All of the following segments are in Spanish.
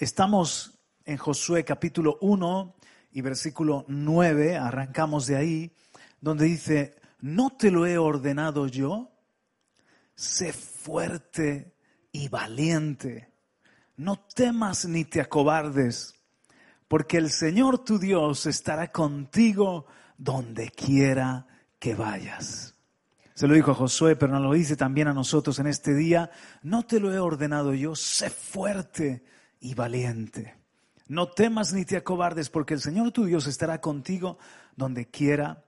Estamos en Josué capítulo 1 y versículo 9, arrancamos de ahí, donde dice, ¿no te lo he ordenado yo? Sé fuerte y valiente, no temas ni te acobardes, porque el Señor tu Dios estará contigo donde quiera que vayas. Se lo dijo a Josué, pero nos lo dice también a nosotros en este día, no te lo he ordenado yo, sé fuerte y valiente. No temas ni te acobardes, porque el Señor tu Dios estará contigo donde quiera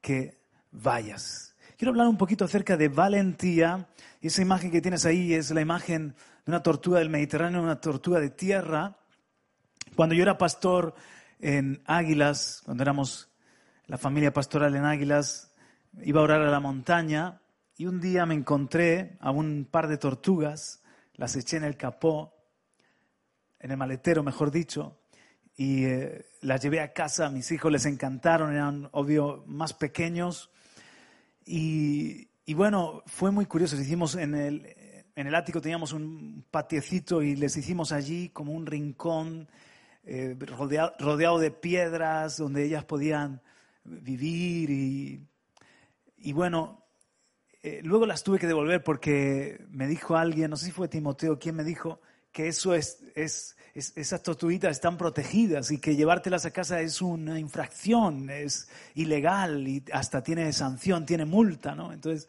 que vayas. Quiero hablar un poquito acerca de valentía. Esa imagen que tienes ahí es la imagen de una tortuga del Mediterráneo, una tortuga de tierra. Cuando yo era pastor en Águilas, cuando éramos la familia pastoral en Águilas, iba a orar a la montaña y un día me encontré a un par de tortugas, las eché en el capó en el maletero, mejor dicho, y eh, las llevé a casa, a mis hijos les encantaron, eran obvio más pequeños. Y, bueno, fue muy curioso, hicimos en el, en el ático teníamos un patiecito y les hicimos allí como un rincón eh, rodeado, rodeado de piedras donde ellas podían vivir y, y bueno, eh, luego las tuve que devolver porque me dijo alguien, no sé si fue Timoteo, quien me dijo que eso es, es, es, esas tortuguitas están protegidas y que llevártelas a casa es una infracción, es ilegal y hasta tiene sanción, tiene multa, ¿no? Entonces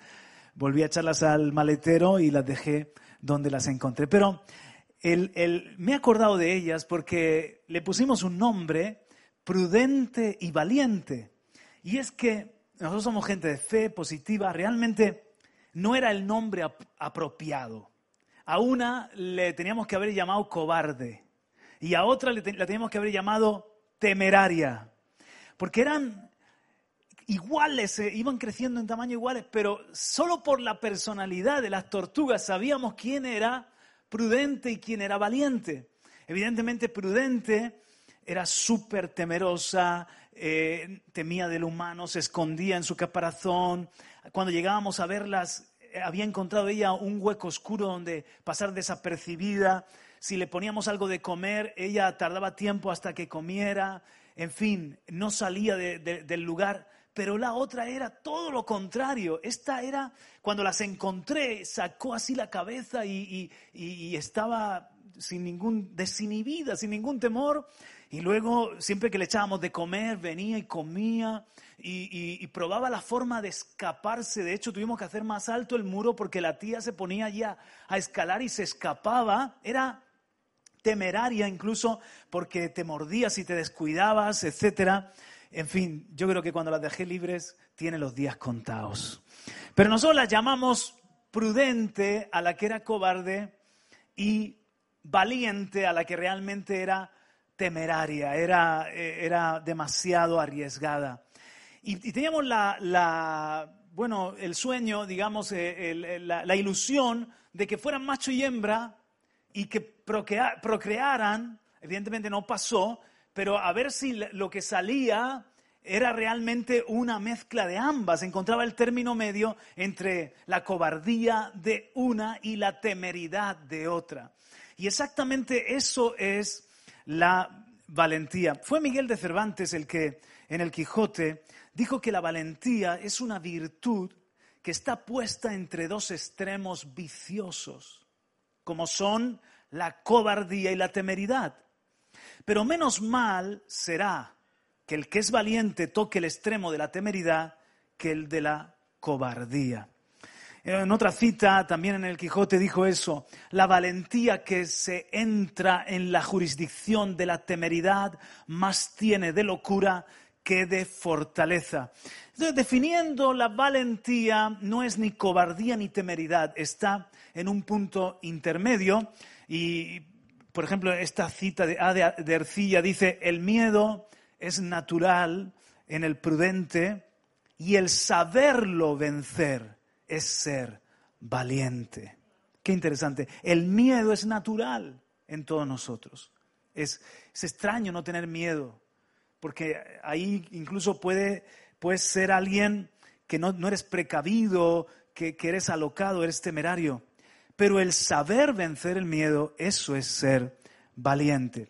volví a echarlas al maletero y las dejé donde las encontré. Pero el, el, me he acordado de ellas porque le pusimos un nombre prudente y valiente. Y es que nosotros somos gente de fe positiva, realmente no era el nombre ap apropiado. A una le teníamos que haber llamado cobarde y a otra la teníamos que haber llamado temeraria, porque eran iguales, eh, iban creciendo en tamaño iguales, pero solo por la personalidad de las tortugas sabíamos quién era prudente y quién era valiente. Evidentemente prudente era súper temerosa, eh, temía del humano, se escondía en su caparazón. Cuando llegábamos a verlas, había encontrado ella un hueco oscuro donde pasar desapercibida. Si le poníamos algo de comer, ella tardaba tiempo hasta que comiera. En fin, no salía de, de, del lugar. Pero la otra era todo lo contrario. Esta era, cuando las encontré, sacó así la cabeza y, y estaba sin ningún, desinhibida, sin ningún temor. Y luego, siempre que le echábamos de comer, venía y comía y, probaba la forma de escaparse. De hecho, tuvimos que hacer más alto el muro porque la tía se ponía ya a escalar y se escapaba. Era temeraria incluso porque te mordías y te descuidabas, etcétera. En fin, yo creo que cuando las dejé libres tiene los días contados. Pero nosotros las llamamos prudente a la que era cobarde y valiente a la que realmente era temeraria, era, era demasiado arriesgada. Y, teníamos la, bueno, el sueño, digamos, el, la, ilusión de que fueran macho y hembra y que procrea, procrearan, evidentemente no pasó, pero a ver si lo que salía era realmente una mezcla de ambas. Encontraba el término medio entre la cobardía de una y la temeridad de otra. Y exactamente eso es la valentía. Fue Miguel de Cervantes el que en el Quijote dijo que la valentía es una virtud que está puesta entre dos extremos viciosos, como son la cobardía y la temeridad. Pero menos mal será que el que es valiente toque el extremo de la temeridad que el de la cobardía. En otra cita, también en el Quijote dijo eso, la valentía que se entra en la jurisdicción de la temeridad más tiene de locura que de fortaleza. Entonces, definiendo la valentía, no es ni cobardía ni temeridad, está en un punto intermedio y por ejemplo, esta cita de A de, de Ercilla dice, el miedo es natural en el prudente y el saberlo vencer es ser valiente. Qué interesante. El miedo es natural en todos nosotros. Es, es extraño no tener miedo, porque ahí incluso puede, puedes ser alguien que no, no eres precavido, que, que eres alocado, eres temerario. Pero el saber vencer el miedo, eso es ser valiente.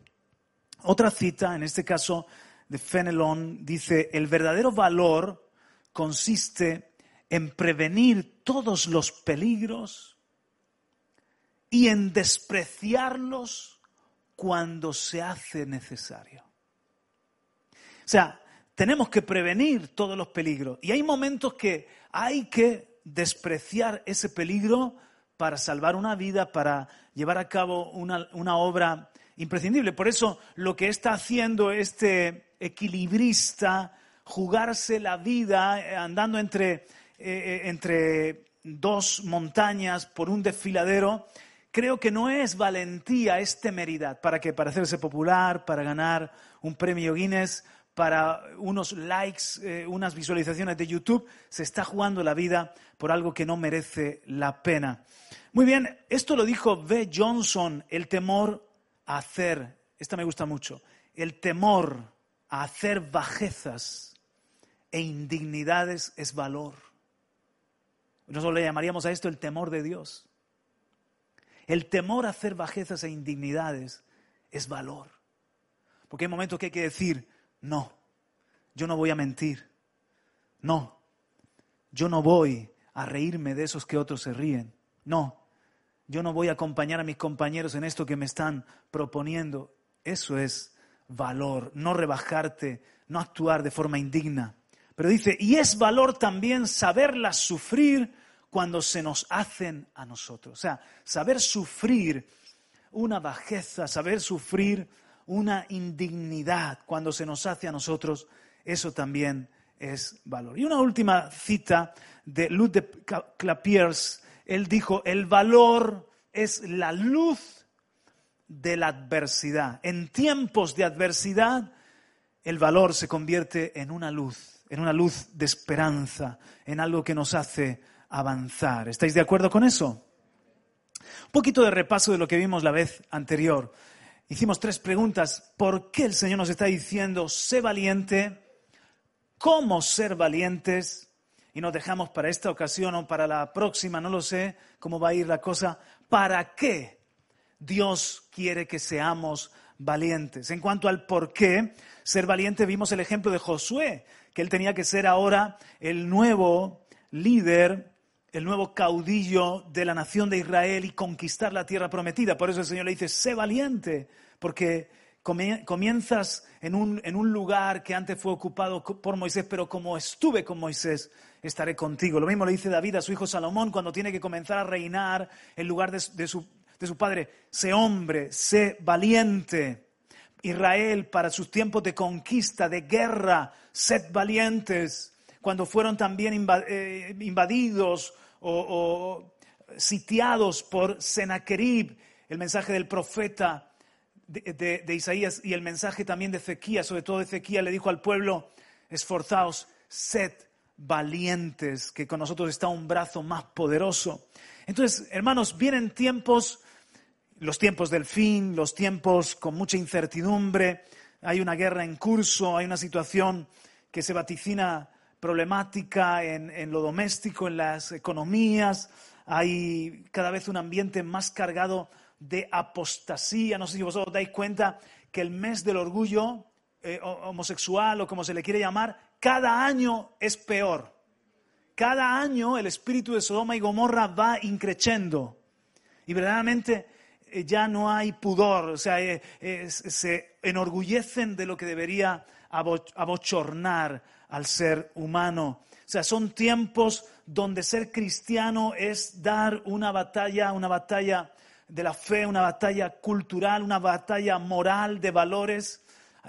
Otra cita, en este caso de Fenelon, dice, el verdadero valor consiste en prevenir todos los peligros y en despreciarlos cuando se hace necesario. O sea, tenemos que prevenir todos los peligros y hay momentos que hay que despreciar ese peligro para salvar una vida, para llevar a cabo una, una obra imprescindible. Por eso lo que está haciendo este equilibrista, jugarse la vida andando entre, eh, eh, entre dos montañas por un desfiladero, creo que no es valentía, es temeridad. ¿Para qué? Para hacerse popular, para ganar un premio Guinness, para unos likes, unas visualizaciones de YouTube. Se está jugando la vida por algo que no merece la pena. Muy bien, esto lo dijo B. Johnson, el temor a hacer, esta me gusta mucho, el temor a hacer bajezas e indignidades es valor. Nosotros le llamaríamos a esto el temor de Dios. El temor a hacer bajezas e indignidades es valor. Porque hay momentos que hay que decir, no, yo no voy a mentir. No, yo no voy a reírme de esos que otros se ríen. No, yo no voy a acompañar a mis compañeros en esto que me están proponiendo. Eso es valor, no rebajarte, no actuar de forma indigna. Pero dice, y es valor también saberlas sufrir cuando se nos hacen a nosotros. O sea, saber sufrir una bajeza, saber sufrir una indignidad cuando se nos hace a nosotros, eso también es valor. Y una última cita de Lud de Clapiers, él dijo, el valor es la luz de la adversidad. En tiempos de adversidad, el valor se convierte en una luz, en una luz de esperanza, en algo que nos hace avanzar. ¿Estáis de acuerdo con eso? Un poquito de repaso de lo que vimos la vez anterior. Hicimos tres preguntas. ¿Por qué el Señor nos está diciendo, sé valiente? ¿Cómo ser valientes? y nos dejamos para esta ocasión o para la próxima, no lo sé cómo va a ir la cosa, ¿para qué Dios quiere que seamos valientes? En cuanto al por qué ser valiente, vimos el ejemplo de Josué, que él tenía que ser ahora el nuevo líder, el nuevo caudillo de la nación de Israel y conquistar la tierra prometida. Por eso el Señor le dice, sé valiente, porque comienzas en un, en un lugar que antes fue ocupado por Moisés, pero como estuve con Moisés, estaré contigo. Lo mismo le dice David a su hijo Salomón cuando tiene que comenzar a reinar en lugar de, su, de su padre. Sé hombre, sé valiente. Israel, para sus tiempos de conquista, de guerra, sed valientes. Cuando fueron también eh, invadidos o, sitiados por Sennacherib, el mensaje del profeta de, de, Isaías y el mensaje también de Ezequías, sobre todo Ezequías le dijo al pueblo, esforzaos, sed valientes, que con nosotros está un brazo más poderoso. Entonces, hermanos, vienen tiempos, los tiempos del fin, los tiempos con mucha incertidumbre, hay una guerra en curso, hay una situación que se vaticina problemática en, lo doméstico, en las economías, hay cada vez un ambiente más cargado de apostasía. No sé si vosotros dais cuenta que el mes del orgullo eh, homosexual o como se le quiere llamar, cada año es peor. Cada año el espíritu de Sodoma y Gomorra va increciendo. Y verdaderamente ya no hay pudor, o sea, eh, se enorgullecen de lo que debería abochornar al ser humano. O sea, son tiempos donde ser cristiano es dar una batalla, una batalla de la fe, una batalla cultural, una batalla moral de valores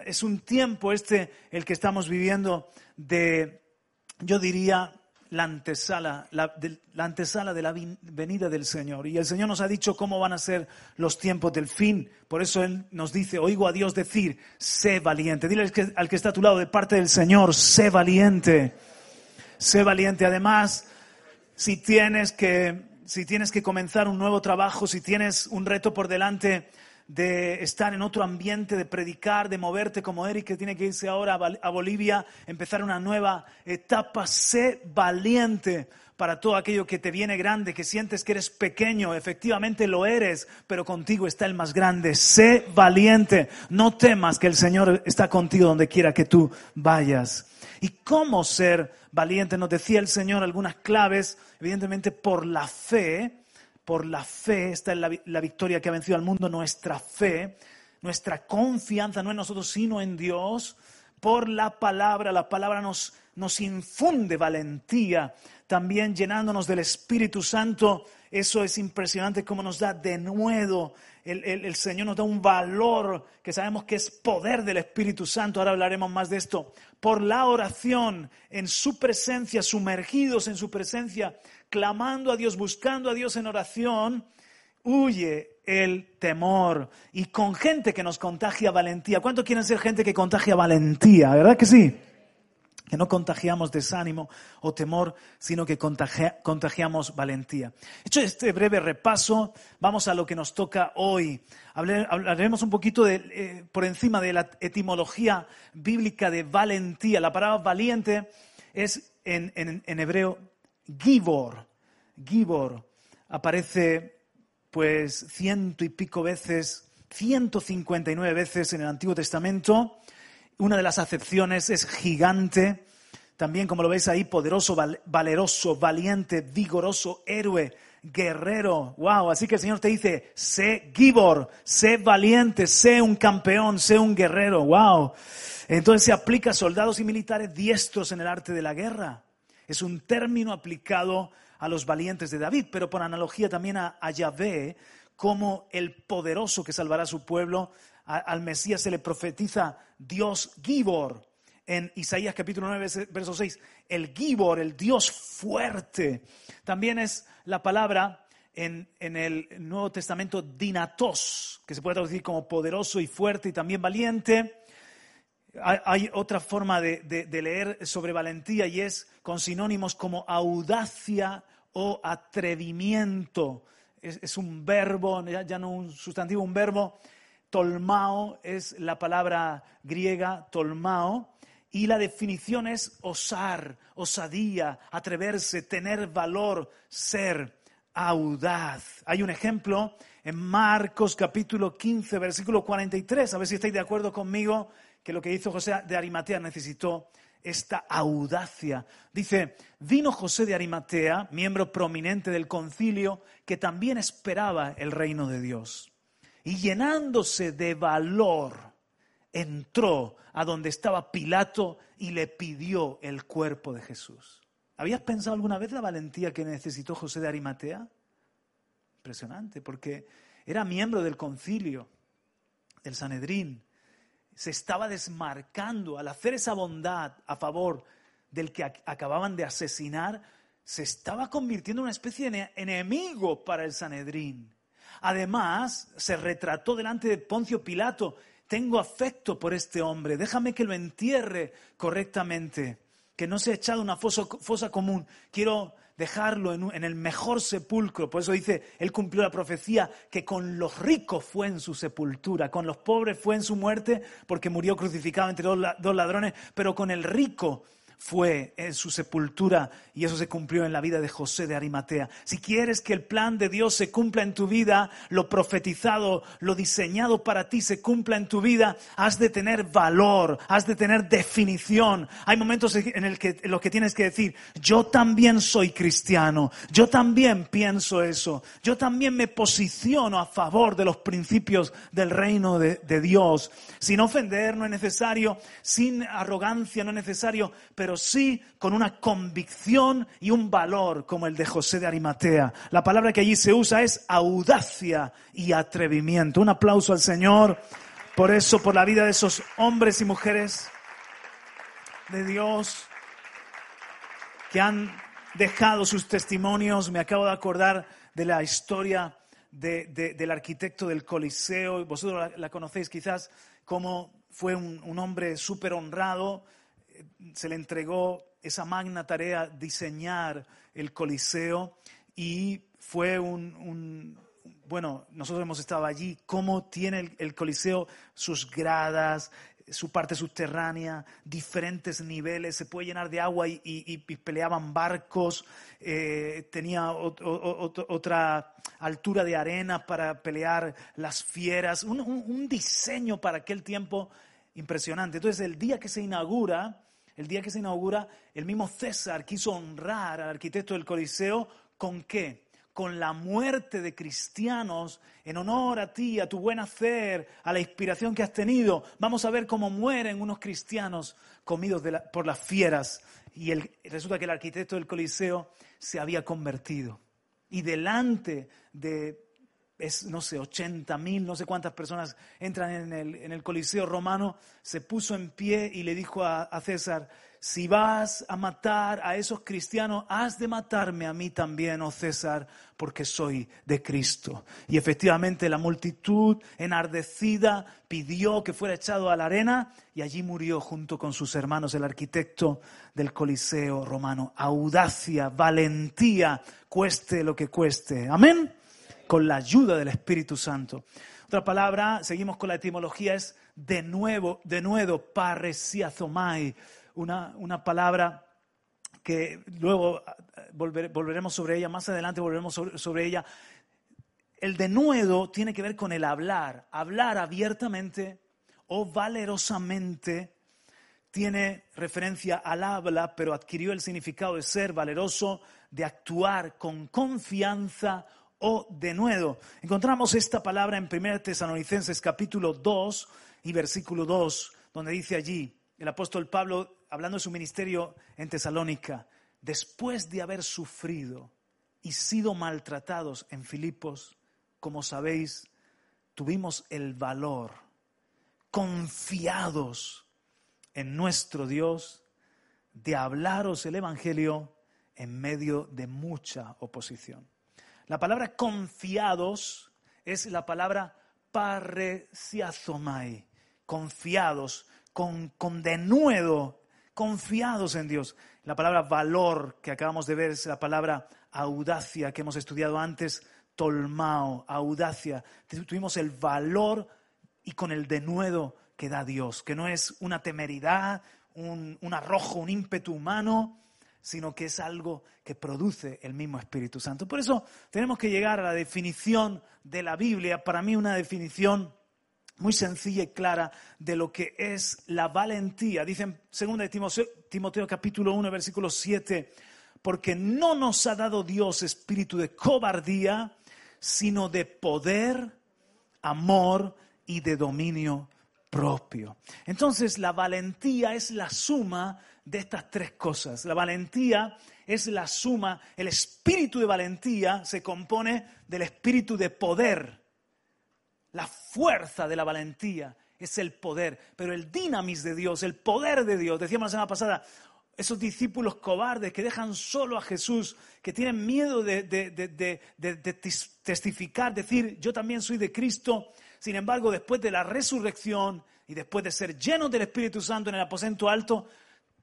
es un tiempo este el que estamos viviendo de, yo diría, la antesala, la, de, la antesala de la venida del Señor. Y el Señor nos ha dicho cómo van a ser los tiempos del fin. Por eso Él nos dice, oigo a Dios decir, sé valiente. Dile al que, al que está a tu lado de parte del Señor, sé valiente. Sé valiente. Además, si tienes que, si tienes que comenzar un nuevo trabajo, si tienes un reto por delante de estar en otro ambiente, de predicar, de moverte como Eric, que tiene que irse ahora a Bol- a Bolivia, empezar una nueva etapa, sé valiente para todo aquello que te viene grande, que sientes que eres pequeño, efectivamente lo eres, pero contigo está el más grande. Sé valiente, no temas que el Señor está contigo donde quiera que tú vayas. ¿Y cómo ser valiente? Nos decía el Señor algunas claves, evidentemente por la fe, por la fe, esta es la, la victoria que ha vencido al mundo, nuestra fe, nuestra confianza no en nosotros, sino en Dios, por la palabra, la palabra nos, nos infunde valentía, también llenándonos del Espíritu Santo, eso es impresionante cómo nos da de nuevo, el- el Señor nos da un valor que sabemos que es poder del Espíritu Santo, ahora hablaremos más de esto, por la oración, en su presencia, sumergidos en su presencia, clamando a Dios, buscando a Dios en oración, huye el temor. Y con gente que nos contagia valentía. ¿Cuánto quieren ser gente que contagia valentía? ¿Verdad que sí? Que no contagiamos desánimo o temor, sino que contagia- contagiamos valentía. Hecho este breve repaso, vamos a lo que nos toca hoy. Hablaremos un poquito de, eh, por encima de la etimología bíblica de valentía. La palabra valiente es en hebreo gibor. Gibor aparece pues ciento y pico veces, 159 veces en el Antiguo Testamento. Una de las acepciones es gigante, también como lo veis ahí, poderoso, val- valeroso, valiente, vigoroso, héroe, guerrero. Wow, así que el Señor te dice, sé gibor, sé valiente, sé un campeón, sé un guerrero. Wow. Entonces se aplica a soldados y militares diestros en el arte de la guerra. Es un término aplicado a los valientes de David, pero por analogía también a, Yahvé, como el poderoso que salvará a su pueblo. Al Mesías se le profetiza Dios Gibor. En Isaías capítulo 9, verse- verso 6, el Gibor, el Dios fuerte. También es la palabra en, en el Nuevo Testamento dinatos, que se puede traducir como poderoso y fuerte y también valiente. Hay, otra forma de, leer sobre valentía y es con sinónimos como audacia o atrevimiento. Es, es un verbo, ya, ya no un sustantivo, un verbo. Tolmao es la palabra griega, tolmao, y la definición es osar, osadía, atreverse, tener valor, ser audaz. Hay un ejemplo en Marcos capítulo 15, versículo 43, a ver si estáis de acuerdo conmigo, que lo que hizo José de Arimatea necesitó esta audacia. Dice, vino José de Arimatea, miembro prominente del concilio, que también esperaba el reino de Dios. Y llenándose de valor, entró a donde estaba Pilato y le pidió el cuerpo de Jesús. ¿Habías pensado alguna vez la valentía que necesitó José de Arimatea? Impresionante, porque era miembro del concilio, del Sanedrín. Se estaba desmarcando al hacer esa bondad a favor del que ac- acababan de asesinar, se estaba convirtiendo en una especie de ene- enemigo para el Sanedrín. Además, se retrató delante de Poncio Pilato, tengo afecto por este hombre, déjame que lo entierre correctamente, que no sea echado a una fosa, común, quiero dejarlo en, el mejor sepulcro. Por eso dice, él cumplió la profecía que con los ricos fue en su sepultura, con los pobres fue en su muerte, porque murió crucificado entre dos ladrones, pero con el rico fue en su sepultura y eso se cumplió en la vida de José de Arimatea. Si quieres que el plan de Dios se cumpla en tu vida, lo profetizado, lo diseñado para ti se cumpla en tu vida, has de tener valor, has de tener definición. Hay momentos en, el que, en los que tienes que decir, yo también soy cristiano, yo también pienso eso, yo también me posiciono a favor de los principios del reino de, de Dios. Sin ofender no es necesario, sin arrogancia no es necesario, pero sí con una convicción y un valor como el de José de Arimatea. La palabra que allí se usa es audacia y atrevimiento. Un aplauso al Señor por eso, por la vida de esos hombres y mujeres de Dios que han dejado sus testimonios. Me acabo de acordar de la historia de- de- del arquitecto del Coliseo. Vosotros la, conocéis quizás como fue un hombre súper honrado. Se le entregó esa magna tarea, diseñar el Coliseo, y fue un, bueno, nosotros hemos estado allí, cómo tiene el, Coliseo sus gradas, su parte subterránea, diferentes niveles, se puede llenar de agua y, peleaban barcos, eh, tenía otra altura de arena para pelear las fieras, un- un diseño para aquel tiempo impresionante. Entonces, el día que se inaugura, el día que se inaugura, el mismo César quiso honrar al arquitecto del Coliseo con qué? Con la muerte de cristianos en honor a ti, a tu buen hacer, a la inspiración que has tenido. Vamos a ver cómo mueren unos cristianos comidos por las fieras. Y resulta que el arquitecto del Coliseo se había convertido. Y delante de es, no sé, 80 mil, no sé cuántas personas entran en el, en el Coliseo romano, se puso en pie y le dijo a, a César, si vas a matar a esos cristianos, has de matarme a mí también, oh César, porque soy de Cristo. Y efectivamente la multitud enardecida pidió que fuera echado a la arena y allí murió junto con sus hermanos el arquitecto del Coliseo romano. Audacia, valentía, cueste lo que cueste. Amén con la ayuda del Espíritu Santo. Otra palabra, seguimos con la etimología, es de nuevo, de nuevo, paresiazomai, una, una palabra que luego eh, volver- volveremos sobre ella, más adelante volveremos sobre, sobre ella. El denuedo tiene que ver con el hablar, hablar abiertamente o valerosamente tiene referencia al habla, pero adquirió el significado de ser valeroso, de actuar con confianza o denuedo. Encontramos esta palabra en 1 Tesalonicenses capítulo 2 y versículo 2, donde dice allí el apóstol Pablo, hablando de su ministerio en Tesalónica, después de haber sufrido y sido maltratados en Filipos, como sabéis, tuvimos el valor, confiados en nuestro Dios, de hablaros el Evangelio en medio de mucha oposición. La palabra confiados es la palabra paresiazomai, confiados, con, denuedo, confiados en Dios. La palabra valor que acabamos de ver es la palabra audacia que hemos estudiado antes, tolmao, audacia. Tuvimos el valor y con el denuedo que da Dios, que no es una temeridad, un arrojo, un ímpetu humano, sino que es algo que produce el mismo Espíritu Santo. Por eso tenemos que llegar a la definición de la Biblia, para mí una definición muy sencilla y clara de lo que es la valentía. Dice en 2 de Timoteo, Timoteo capítulo 1, versículo 7, porque no nos ha dado Dios espíritu de cobardía, sino de poder, amor y de dominio propio. Entonces la valentía es la suma de estas tres cosas. La valentía es la suma, el espíritu de valentía se compone del espíritu de poder. La fuerza de la valentía es el poder, pero el dinamis de Dios, el poder de Dios, decíamos la semana pasada, esos discípulos cobardes que dejan solo a Jesús, que tienen miedo de, de- testificar, decir, yo también soy de Cristo. Sin embargo, después de la resurrección y después de ser llenos del Espíritu Santo en el aposento alto,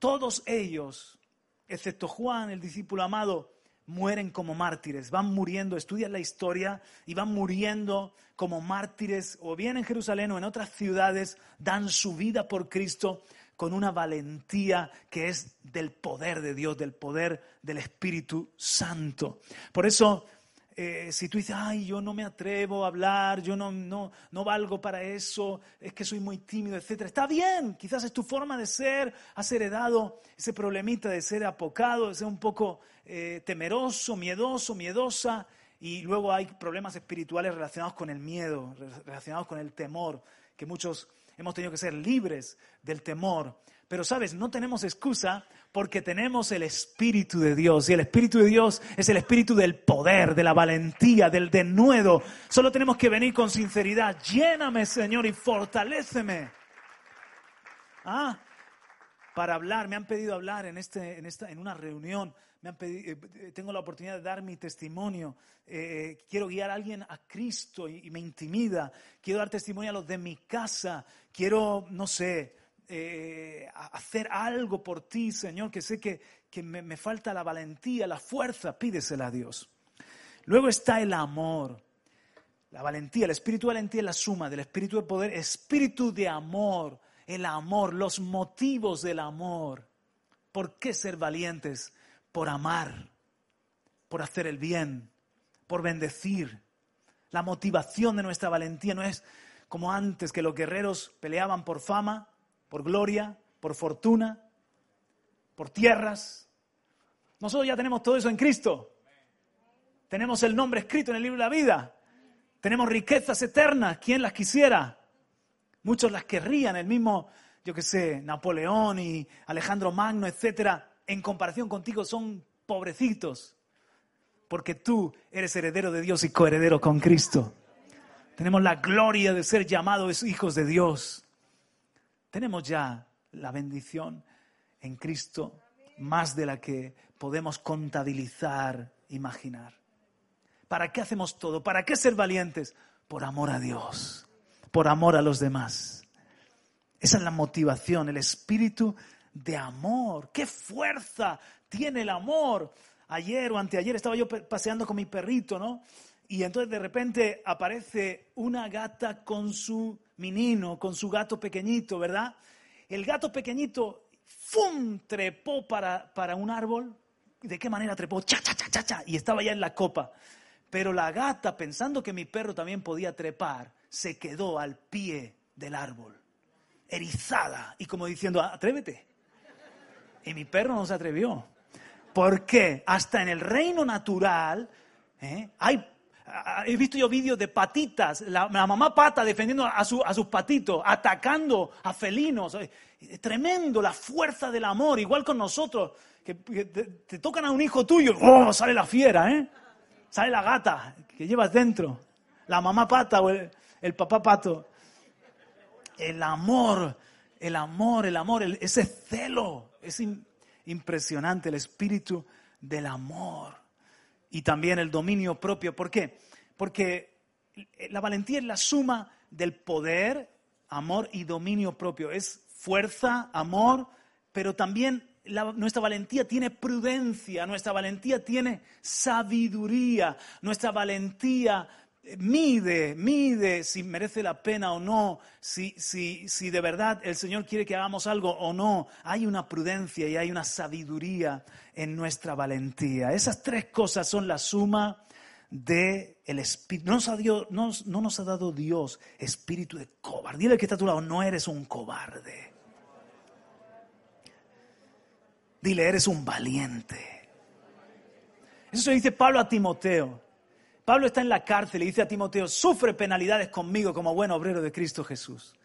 todos ellos, excepto Juan, el discípulo amado, mueren como mártires, van muriendo, estudian la historia y van muriendo como mártires, o bien en Jerusalén o en otras ciudades, dan su vida por Cristo con una valentía que es del poder de Dios, del poder del Espíritu Santo. Por eso, eh, si tú dices, ay, yo no me atrevo a hablar, yo no, no, no valgo para eso, es que soy muy tímido, etc. Está bien, quizás es tu forma de ser, has heredado ese problemita de ser apocado, de ser un poco eh, temeroso, miedoso, miedosa, y luego hay problemas espirituales relacionados con el miedo, re- relacionados con el temor, que muchos hemos tenido que ser libres del temor. Pero sabes, no tenemos excusa porque tenemos el Espíritu de Dios. Y el Espíritu de Dios es el Espíritu del poder, de la valentía, del denuedo. Solo tenemos que venir con sinceridad. Lléname, Señor, y fortaléceme. Ah, para hablar, me han pedido hablar en, este, en, esta, en una reunión me han pedi- eh, tengo la oportunidad de dar mi testimonio, eh, quiero guiar a alguien a Cristo y me intimida, quiero dar testimonio a los de mi casa, quiero, no sé, eh, hacer algo por ti, Señor, que sé que, que me, me falta la valentía, la fuerza, pídesela a Dios. Luego está el amor. La valentía, el espíritu de valentía es la suma del espíritu de poder, espíritu de amor, el amor, los motivos del amor. ¿Por qué ser valientes? Por amar, por hacer el bien, por bendecir. La motivación de nuestra valentía no es como antes que los guerreros peleaban por fama, por gloria, por fortuna, por tierras. Nosotros ya tenemos todo eso en Cristo. Tenemos el nombre escrito en el libro de la vida. Tenemos riquezas eternas. ¿Quién las quisiera? Muchos las querrían. El mismo, yo qué sé, Napoleón y Alejandro Magno, etcétera, en comparación contigo son pobrecitos. Porque tú eres heredero de Dios y coheredero con Cristo. Tenemos la gloria de ser llamados hijos de Dios. Tenemos ya la bendición en Cristo más de la que podemos contabilizar, imaginar. ¿Para qué hacemos todo? ¿Para qué ser valientes? Por amor a Dios, por amor a los demás. Esa es la motivación, el espíritu de amor. ¡Qué fuerza tiene el amor! Ayer o anteayer estaba yo paseando con mi perrito, ¿no? Y entonces de repente aparece una gata con su menino, con su gato pequeñito, ¿verdad? El gato pequeñito, ¡fum! trepó para, para un árbol. ¿De qué manera trepó? ¡Cha, cha, cha, cha, cha! Y estaba ya en la copa. Pero la gata, pensando que mi perro también podía trepar, se quedó al pie del árbol, erizada y como diciendo, atrévete. Y mi perro no se atrevió. ¿Por qué? Hasta en el reino natural ¿eh? hay... a- He visto yo vídeos de patitas, la, mamá pata defendiendo a, su- a sus patitos, atacando a felinos. Tremendo la fuerza del amor, igual con nosotros, que, te, tocan a un hijo tuyo, ¡oh! sale la fiera, ¿eh? sale la gata que llevas dentro, la mamá pata o el, papá pato. El amor, el amor, el amor, ese celo, es im- impresionante el espíritu del amor y también el dominio propio. ¿Por qué? Porque la valentía es la suma del poder, amor y dominio propio. Es fuerza, amor, pero también nuestra valentía tiene prudencia, nuestra valentía tiene sabiduría, nuestra valentía mide, mide si merece la pena o no, si, si, si de verdad el Señor quiere que hagamos algo o no. Hay una prudencia y hay una sabiduría en nuestra valentía. Esas tres cosas son la suma de el espíritu. No nos, ha no nos- no nos ha dado Dios espíritu de cobarde. Dile que está a tu lado, no eres un cobarde. Dile, eres un valiente. Eso se dice Pablo a Timoteo. Pablo está en la cárcel y dice a Timoteo, sufre penalidades conmigo como buen obrero de Cristo Jesús.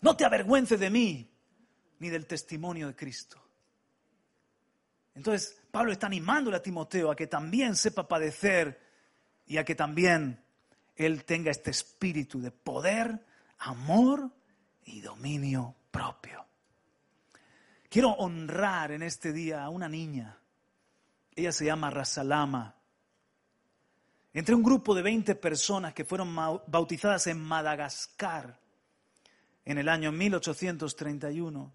No te avergüences de mí ni del testimonio de Cristo. Entonces, Pablo está animándole a Timoteo a que también sepa padecer y a que también él tenga este espíritu de poder, amor y dominio propio. Quiero honrar en este día a una niña. Ella se llama Rasalama. Entre un grupo de 20 personas que fueron bautizadas en Madagascar en el año 1831,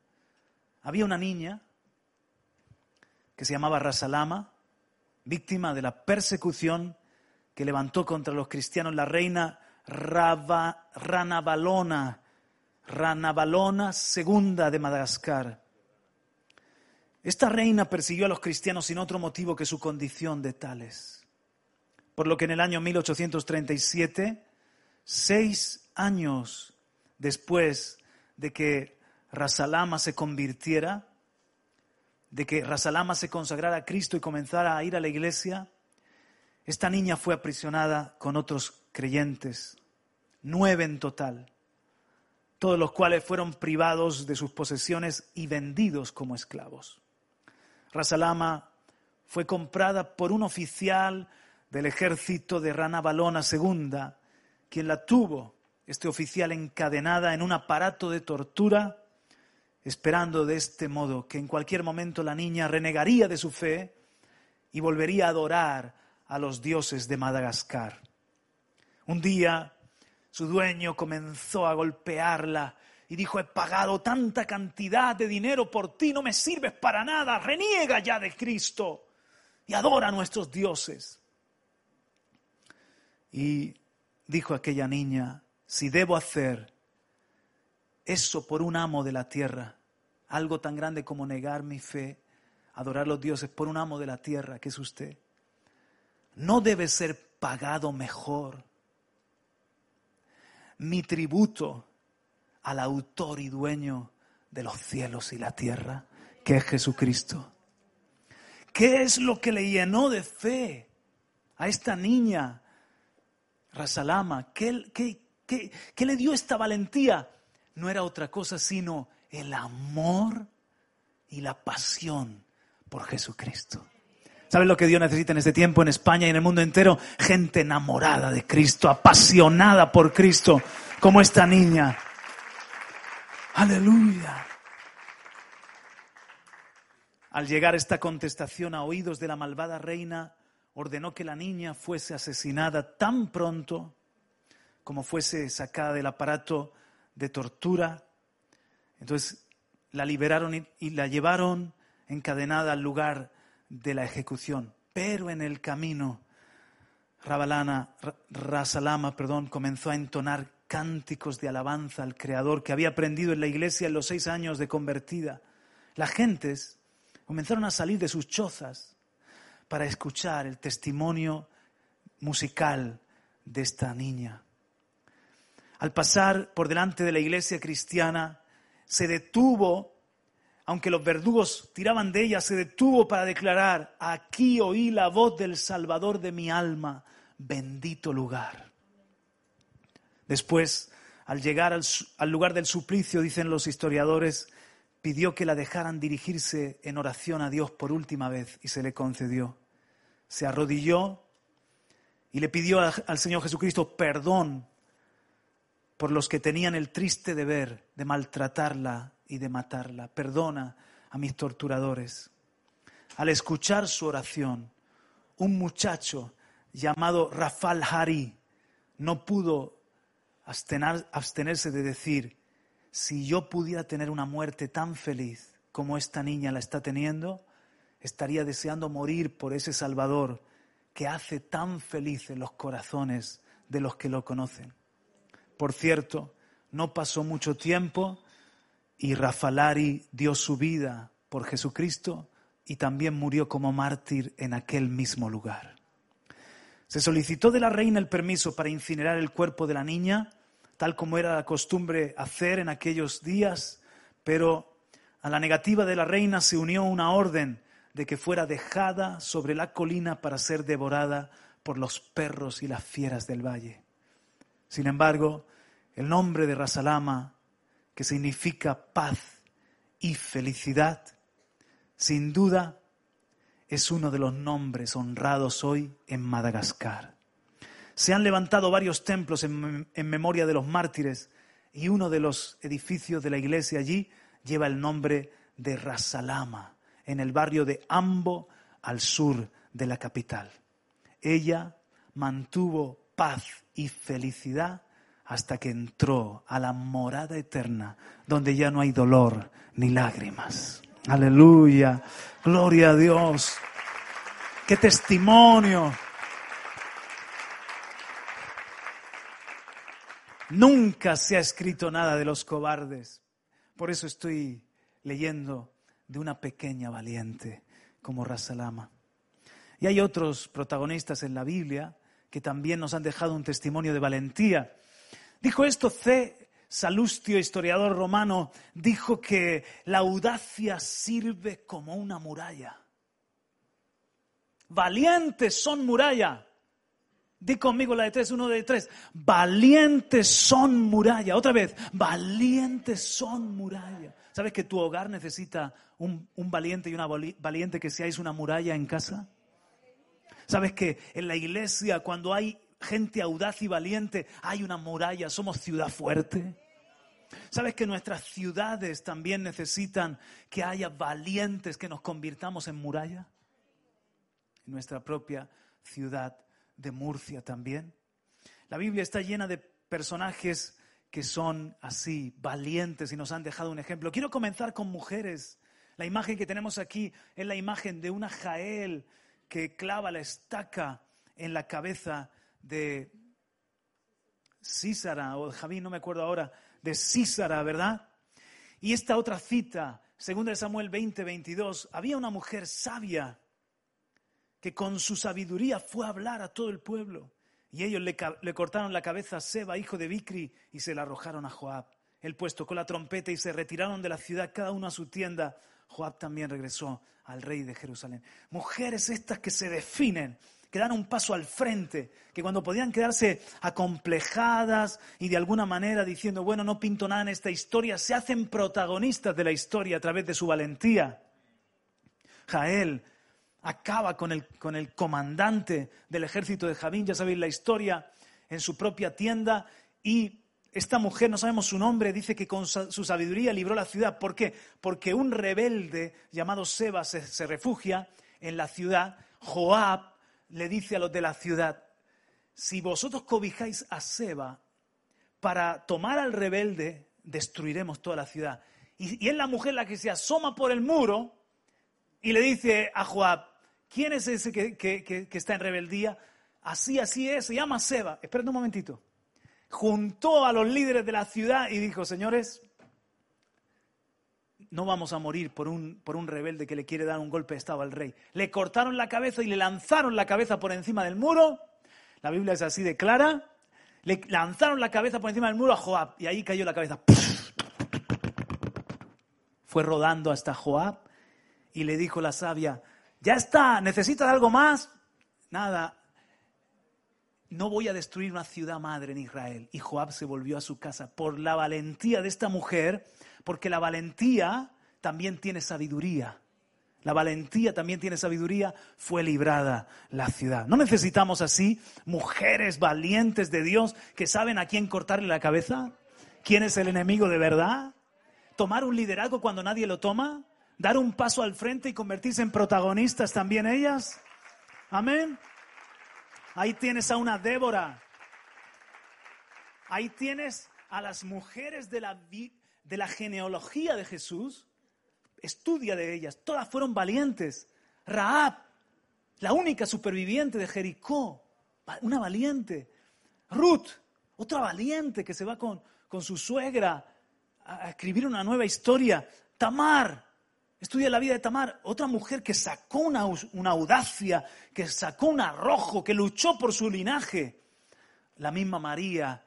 había una niña que se llamaba Rasalama, víctima de la persecución que levantó contra los cristianos la reina Ranavalona, Ranavalona II de Madagascar. Esta reina persiguió a los cristianos sin otro motivo que su condición de tales. Por lo que en el año 1837, seis años después de que Rasalama se convirtiera, de que Rasalama se consagrara a Cristo y comenzara a ir a la iglesia, esta niña fue aprisionada con otros creyentes, nueve en total, todos los cuales fueron privados de sus posesiones y vendidos como esclavos. Rasalama fue comprada por un oficial del ejército de Rana Balona II, quien la tuvo, este oficial, encadenada en un aparato de tortura, esperando de este modo que en cualquier momento la niña renegaría de su fe y volvería a adorar a los dioses de Madagascar. Un día su dueño comenzó a golpearla y dijo, he pagado tanta cantidad de dinero por ti, no me sirves para nada, reniega ya de Cristo y adora a nuestros dioses. Y dijo aquella niña, si debo hacer eso por un amo de la tierra, algo tan grande como negar mi fe, adorar los dioses por un amo de la tierra, que es usted, no debe ser pagado mejor mi tributo al autor y dueño de los cielos y la tierra, que es Jesucristo. ¿Qué es lo que le llenó de fe a esta niña, Rasalama? ¿Qué, le dio esta valentía? No era otra cosa sino el amor y la pasión por Jesucristo. ¿Sabes lo que Dios necesita en este tiempo en España y en el mundo entero? Gente enamorada de Cristo, apasionada por Cristo, como esta niña. Aleluya. Al llegar esta contestación a oídos de la malvada reina, ordenó que la niña fuese asesinada tan pronto como fuese sacada del aparato de tortura. Entonces la liberaron y, la llevaron encadenada al lugar de la ejecución. Pero en el camino, Rabalana, Rasalama, perdón, comenzó a entonar cánticos de alabanza al Creador que había aprendido en la iglesia en los seis años de convertida. Las gentes comenzaron a salir de sus chozas para escuchar el testimonio musical de esta niña. Al pasar por delante de la iglesia cristiana, se detuvo aunque los verdugos tiraban de ella, se detuvo para declarar, aquí oí la voz del Salvador de mi alma, bendito lugar. Después, al llegar al, lugar del suplicio, dicen los historiadores, pidió que la dejaran dirigirse en oración a Dios por última vez y se le concedió. Se arrodilló y le pidió al Señor Jesucristo perdón por los que tenían el triste deber de maltratarla y de matarla. Perdona a mis torturadores. Al escuchar su oración, un muchacho llamado Rafal Hari no pudo abstenerse de decir, si yo pudiera tener una muerte tan feliz como esta niña la está teniendo, estaría deseando morir por ese Salvador que hace tan felices los corazones de los que lo conocen. Por cierto, no pasó mucho tiempo y Rafalari dio su vida por Jesucristo y también murió como mártir en aquel mismo lugar. Se solicitó de la reina el permiso para incinerar el cuerpo de la niña, tal como era la costumbre hacer en aquellos días, pero a la negativa de la reina se unió una orden de que fuera dejada sobre la colina para ser devorada por los perros y las fieras del valle. Sin embargo, el nombre de Rasalama que significa paz y felicidad, sin duda es uno de los nombres honrados hoy en Madagascar. Se han levantado varios templos en, memoria de los mártires y uno de los edificios de la iglesia allí lleva el nombre de Rasalama, en el barrio de Ambo, al sur de la capital. Ella mantuvo paz y felicidad hasta que entró a la morada eterna, donde ya no hay dolor ni lágrimas. Aleluya, gloria a Dios. Qué testimonio. Nunca se ha escrito nada de los cobardes. Por eso estoy leyendo de una pequeña valiente como Rasalama. Y hay otros protagonistas en la Biblia que también nos han dejado un testimonio de valentía. Dijo esto C. Salustio, historiador romano, dijo que la audacia sirve como una muralla. Valientes son muralla. Di conmigo la de tres, uno de tres. Valientes son muralla. Otra vez, valientes son muralla. ¿Sabes que tu hogar necesita un, un valiente y una valiente que seáis una muralla en casa? ¿Sabes que en la iglesia cuando hay gente audaz y valiente, hay una muralla, somos ciudad fuerte. ¿Sabes que nuestras ciudades también necesitan que haya valientes que nos convirtamos en muralla? en nuestra propia ciudad de Murcia también. La Biblia está llena de personajes que son así, valientes y nos han dejado un ejemplo. Quiero comenzar con mujeres. La imagen que tenemos aquí es la imagen de una Jael que clava la estaca en la cabeza de Císara, o Javi, no me acuerdo ahora, de Císara, ¿verdad? Y esta otra cita, segunda de Samuel 20, 22, había una mujer sabia que con su sabiduría fue a hablar a todo el pueblo. Y ellos le, le, cortaron la cabeza a Seba, hijo de Bicri, y se la arrojaron a Joab. Él pues tocó la trompeta y se retiraron de la ciudad, cada uno a su tienda. Joab también regresó al rey de Jerusalén. Mujeres estas que se definen, que dan un paso al frente, que cuando podían quedarse acomplejadas y de alguna manera diciendo, bueno, no pinto nada en esta historia, se hacen protagonistas de la historia a través de su valentía. Jael acaba con el, con el comandante del ejército de Javín, ya sabéis la historia, en su propia tienda y esta mujer, no sabemos su nombre, dice que con su sabiduría libró la ciudad. ¿Por qué? Porque un rebelde llamado Seba se, se, refugia en la ciudad. Joab le dice a los de la ciudad, si vosotros cobijáis a Seba para tomar al rebelde, destruiremos toda la ciudad. Y, y es la mujer la que se asoma por el muro y le dice a Joab, ¿quién es ese que, que, que, está en rebeldía? Así, así es, se llama Seba. Espérate un momentito. Juntó a los líderes de la ciudad y dijo, señores, no vamos a morir por un, por un rebelde que le quiere dar un golpe de Estado al rey. Le cortaron la cabeza y le lanzaron la cabeza por encima del muro. La Biblia es así de clara. Le lanzaron la cabeza por encima del muro a Joab y ahí cayó la cabeza. Fue rodando hasta Joab y le dijo la sabia, ya está, ¿necesitas algo más? Nada, no voy a destruir una ciudad madre en Israel. Y Joab se volvió a su casa por la valentía de esta mujer, porque la valentía también tiene sabiduría. La valentía también tiene sabiduría, fue librada la ciudad. ¿No necesitamos así mujeres valientes de Dios que saben a quién cortarle la cabeza? ¿Quién es el enemigo de verdad? ¿Tomar un liderazgo cuando nadie lo toma? ¿Dar un paso al frente y convertirse en protagonistas también ellas? Amén. Ahí tienes a una Débora. Ahí tienes a las mujeres de la, de la genealogía de Jesús. Estudia de ellas. Todas fueron valientes. Raab, la única superviviente de Jericó, una valiente. Ruth, otra valiente que se va con, con su suegra a escribir una nueva historia. Tamar, Estudia la vida de Tamar, otra mujer que sacó una, audacia, que sacó un arrojo, que luchó por su linaje. La misma María,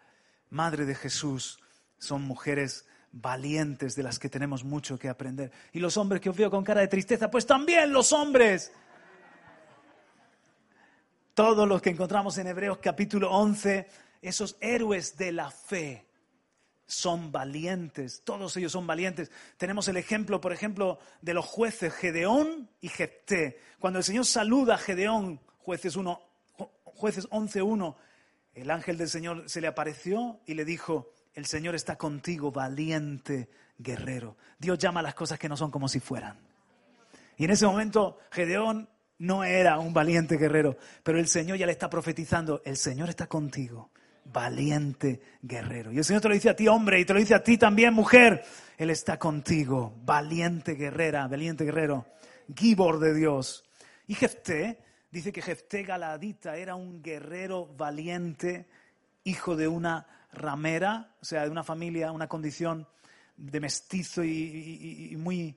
madre de Jesús, son mujeres valientes de las que tenemos mucho que aprender. Y los hombres que os veo con cara de tristeza, pues también los hombres. Todos los que encontramos en Hebreos capítulo 11, esos héroes de la fe son valientes, todos ellos son valientes. Tenemos el ejemplo, por ejemplo, de los jueces Gedeón y Jefté. Cuando el Señor saluda a Gedeón, jueces, 1, jueces 11.1, el ángel del Señor se le apareció y le dijo, el Señor está contigo, valiente guerrero. Dios llama a las cosas que no son como si fueran. Y en ese momento Gedeón no era un valiente guerrero, pero el Señor ya le está profetizando, el Señor está contigo valiente guerrero. Y el Señor te lo dice a ti, hombre, y te lo dice a ti también, mujer. Él está contigo, valiente guerrera, valiente guerrero, gibor de Dios. Y Jefté, dice que Jefté Galadita era un guerrero valiente, hijo de una ramera, o sea, de una familia, una condición de mestizo y, muy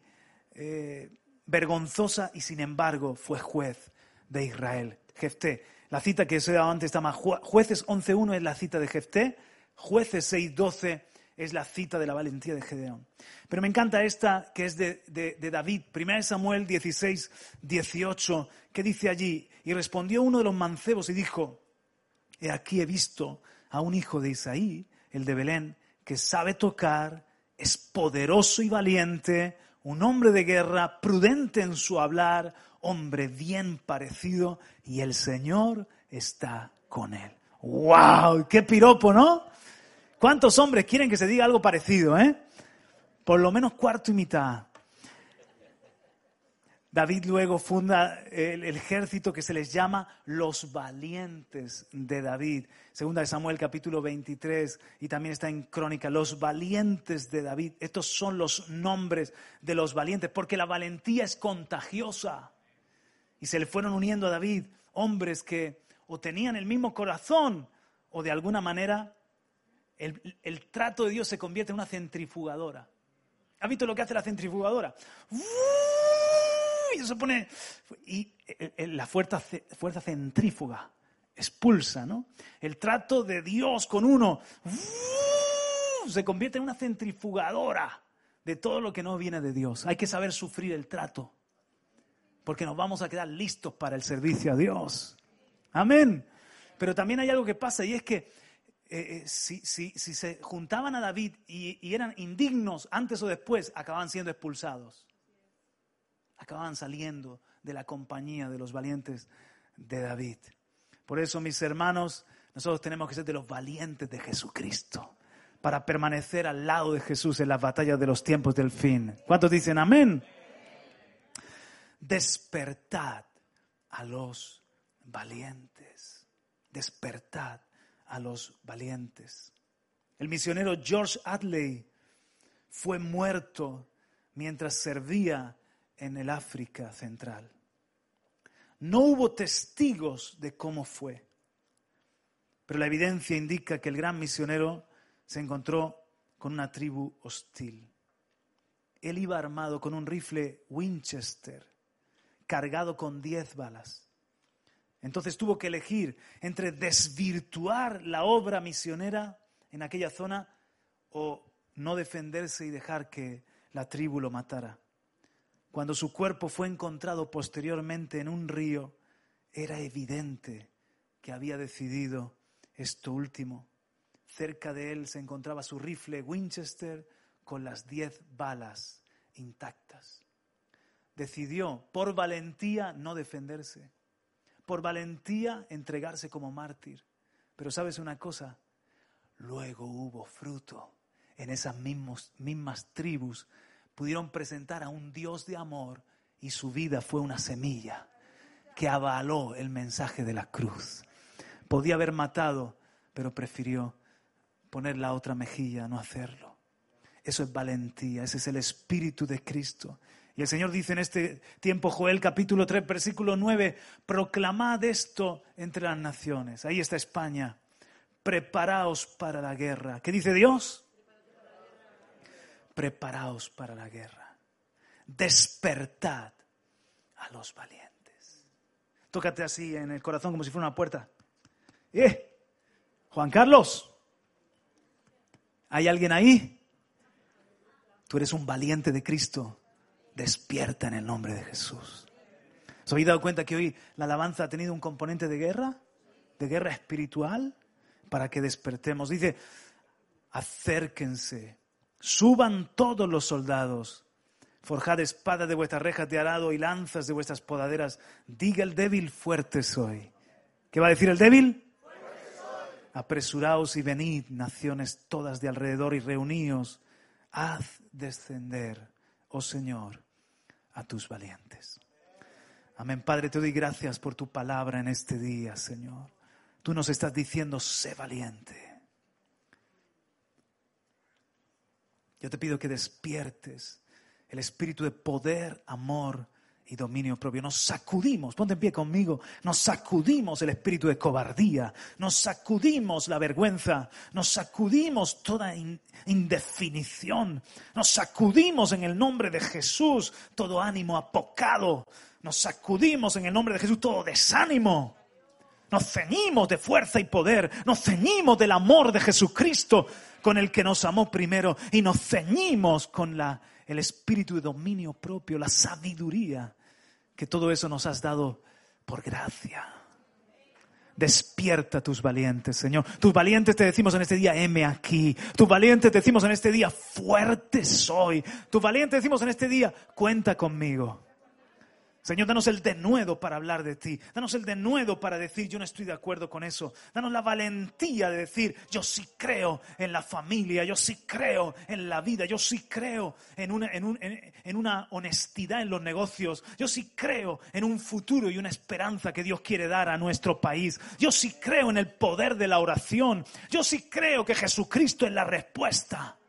eh, vergonzosa, y sin embargo fue juez de Israel. Jefté. La cita que os he dado antes está más. Jueces 11.1 es la cita de Jefté. Jueces 6.12 es la cita de la valentía de Gedeón. Pero me encanta esta que es de, de, de David, 1 Samuel 16, 18, que dice allí, y respondió uno de los mancebos y dijo, he aquí he visto a un hijo de Isaí, el de Belén, que sabe tocar, es poderoso y valiente, un hombre de guerra, prudente en su hablar, hombre bien parecido y el Señor está con él. ¡Wow! ¡Qué piropo, ¿no? ¿Cuántos hombres quieren que se diga algo parecido, eh? Por lo menos cuarto y mitad. David luego funda el, ejército que se les llama los valientes de David. Segunda de Samuel capítulo 23 y también está en Crónica, los valientes de David. Estos son los nombres de los valientes, porque la valentía es contagiosa. Y se le fueron uniendo a David hombres que o tenían el mismo corazón o de alguna manera el, el trato de Dios se convierte en una centrifugadora. ¿Has visto lo que hace la centrifugadora? Se pone. Y eh, eh, la fuerza, fuerza centrífuga expulsa, ¿no? El trato de Dios con uno se convierte en una centrifugadora de todo lo que no viene de Dios. Hay que saber sufrir el trato, porque nos vamos a quedar listos para el servicio a Dios. Amén. Pero también hay algo que pasa y es que eh, si, si, si, se juntaban a David y, y eran indignos antes o después, acababan siendo expulsados. Acababan saliendo de la compañía de los valientes de David. Por eso, mis hermanos, nosotros tenemos que ser de los valientes de Jesucristo para permanecer al lado de Jesús en las batallas de los tiempos del fin. ¿Cuántos dicen amén? Despertad a los valientes. Despertad a los valientes. El misionero George Adley fue muerto mientras servía en el África Central. No hubo testigos de cómo fue, pero la evidencia indica que el gran misionero se encontró con una tribu hostil. Él iba armado con un rifle Winchester, cargado con diez balas. Entonces tuvo que elegir entre desvirtuar la obra misionera en aquella zona o no defenderse y dejar que la tribu lo matara. Cuando su cuerpo fue encontrado posteriormente en un río, era evidente que había decidido esto último. Cerca de él se encontraba su rifle Winchester con las diez balas intactas. Decidió por valentía no defenderse, por valentía entregarse como mártir. Pero sabes una cosa, luego hubo fruto en esas mismas tribus pudieron presentar a un Dios de amor y su vida fue una semilla que avaló el mensaje de la cruz. Podía haber matado, pero prefirió poner la otra mejilla, no hacerlo. Eso es valentía, ese es el espíritu de Cristo. Y el Señor dice en este tiempo, Joel capítulo 3, versículo 9, proclamad esto entre las naciones. Ahí está España. Preparaos para la guerra. ¿Qué dice Dios? Preparaos para la guerra. Despertad a los valientes. Tócate así en el corazón como si fuera una puerta. ¡Eh! Juan Carlos, ¿hay alguien ahí? Tú eres un valiente de Cristo. Despierta en el nombre de Jesús. ¿Os habéis dado cuenta que hoy la alabanza ha tenido un componente de guerra? De guerra espiritual para que despertemos. Dice, acérquense Suban todos los soldados. Forjad espada de vuestras rejas de arado y lanzas de vuestras podaderas. Diga el débil, fuerte soy. ¿Qué va a decir el débil? Apresuraos y venid, naciones todas de alrededor, y reuníos. Haz descender, oh Señor, a tus valientes. Amén, Padre, te doy gracias por tu palabra en este día, Señor. Tú nos estás diciendo, sé valiente. Yo te pido que despiertes el espíritu de poder, amor y dominio propio. Nos sacudimos, ponte en pie conmigo, nos sacudimos el espíritu de cobardía, nos sacudimos la vergüenza, nos sacudimos toda indefinición, nos sacudimos en el nombre de Jesús todo ánimo apocado, nos sacudimos en el nombre de Jesús todo desánimo. Nos ceñimos de fuerza y poder, nos ceñimos del amor de Jesucristo con el que nos amó primero y nos ceñimos con la, el espíritu de dominio propio, la sabiduría, que todo eso nos has dado por gracia. Despierta tus valientes, Señor. Tus valientes te decimos en este día, heme aquí. Tus valientes te decimos en este día, fuerte soy. Tus valientes decimos en este día, cuenta conmigo. Señor, danos el denuedo para hablar de ti. Danos el denuedo para decir, yo no estoy de acuerdo con eso. Danos la valentía de decir, yo sí creo en la familia, yo sí creo en la vida, yo sí creo en una, honestidad en los negocios, yo sí creo en un futuro y una esperanza que Dios quiere dar a nuestro país. Yo sí creo en el poder de la oración. Yo sí creo que Jesucristo es la respuesta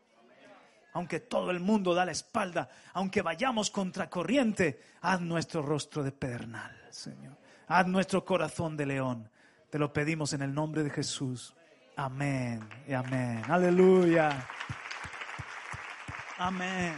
aunque todo el mundo da la espalda, aunque vayamos contra corriente, haz nuestro rostro de pedernal, Señor. Haz nuestro corazón de león. Te lo pedimos en el nombre de Jesús. Amén y amén. Aleluya. Amén.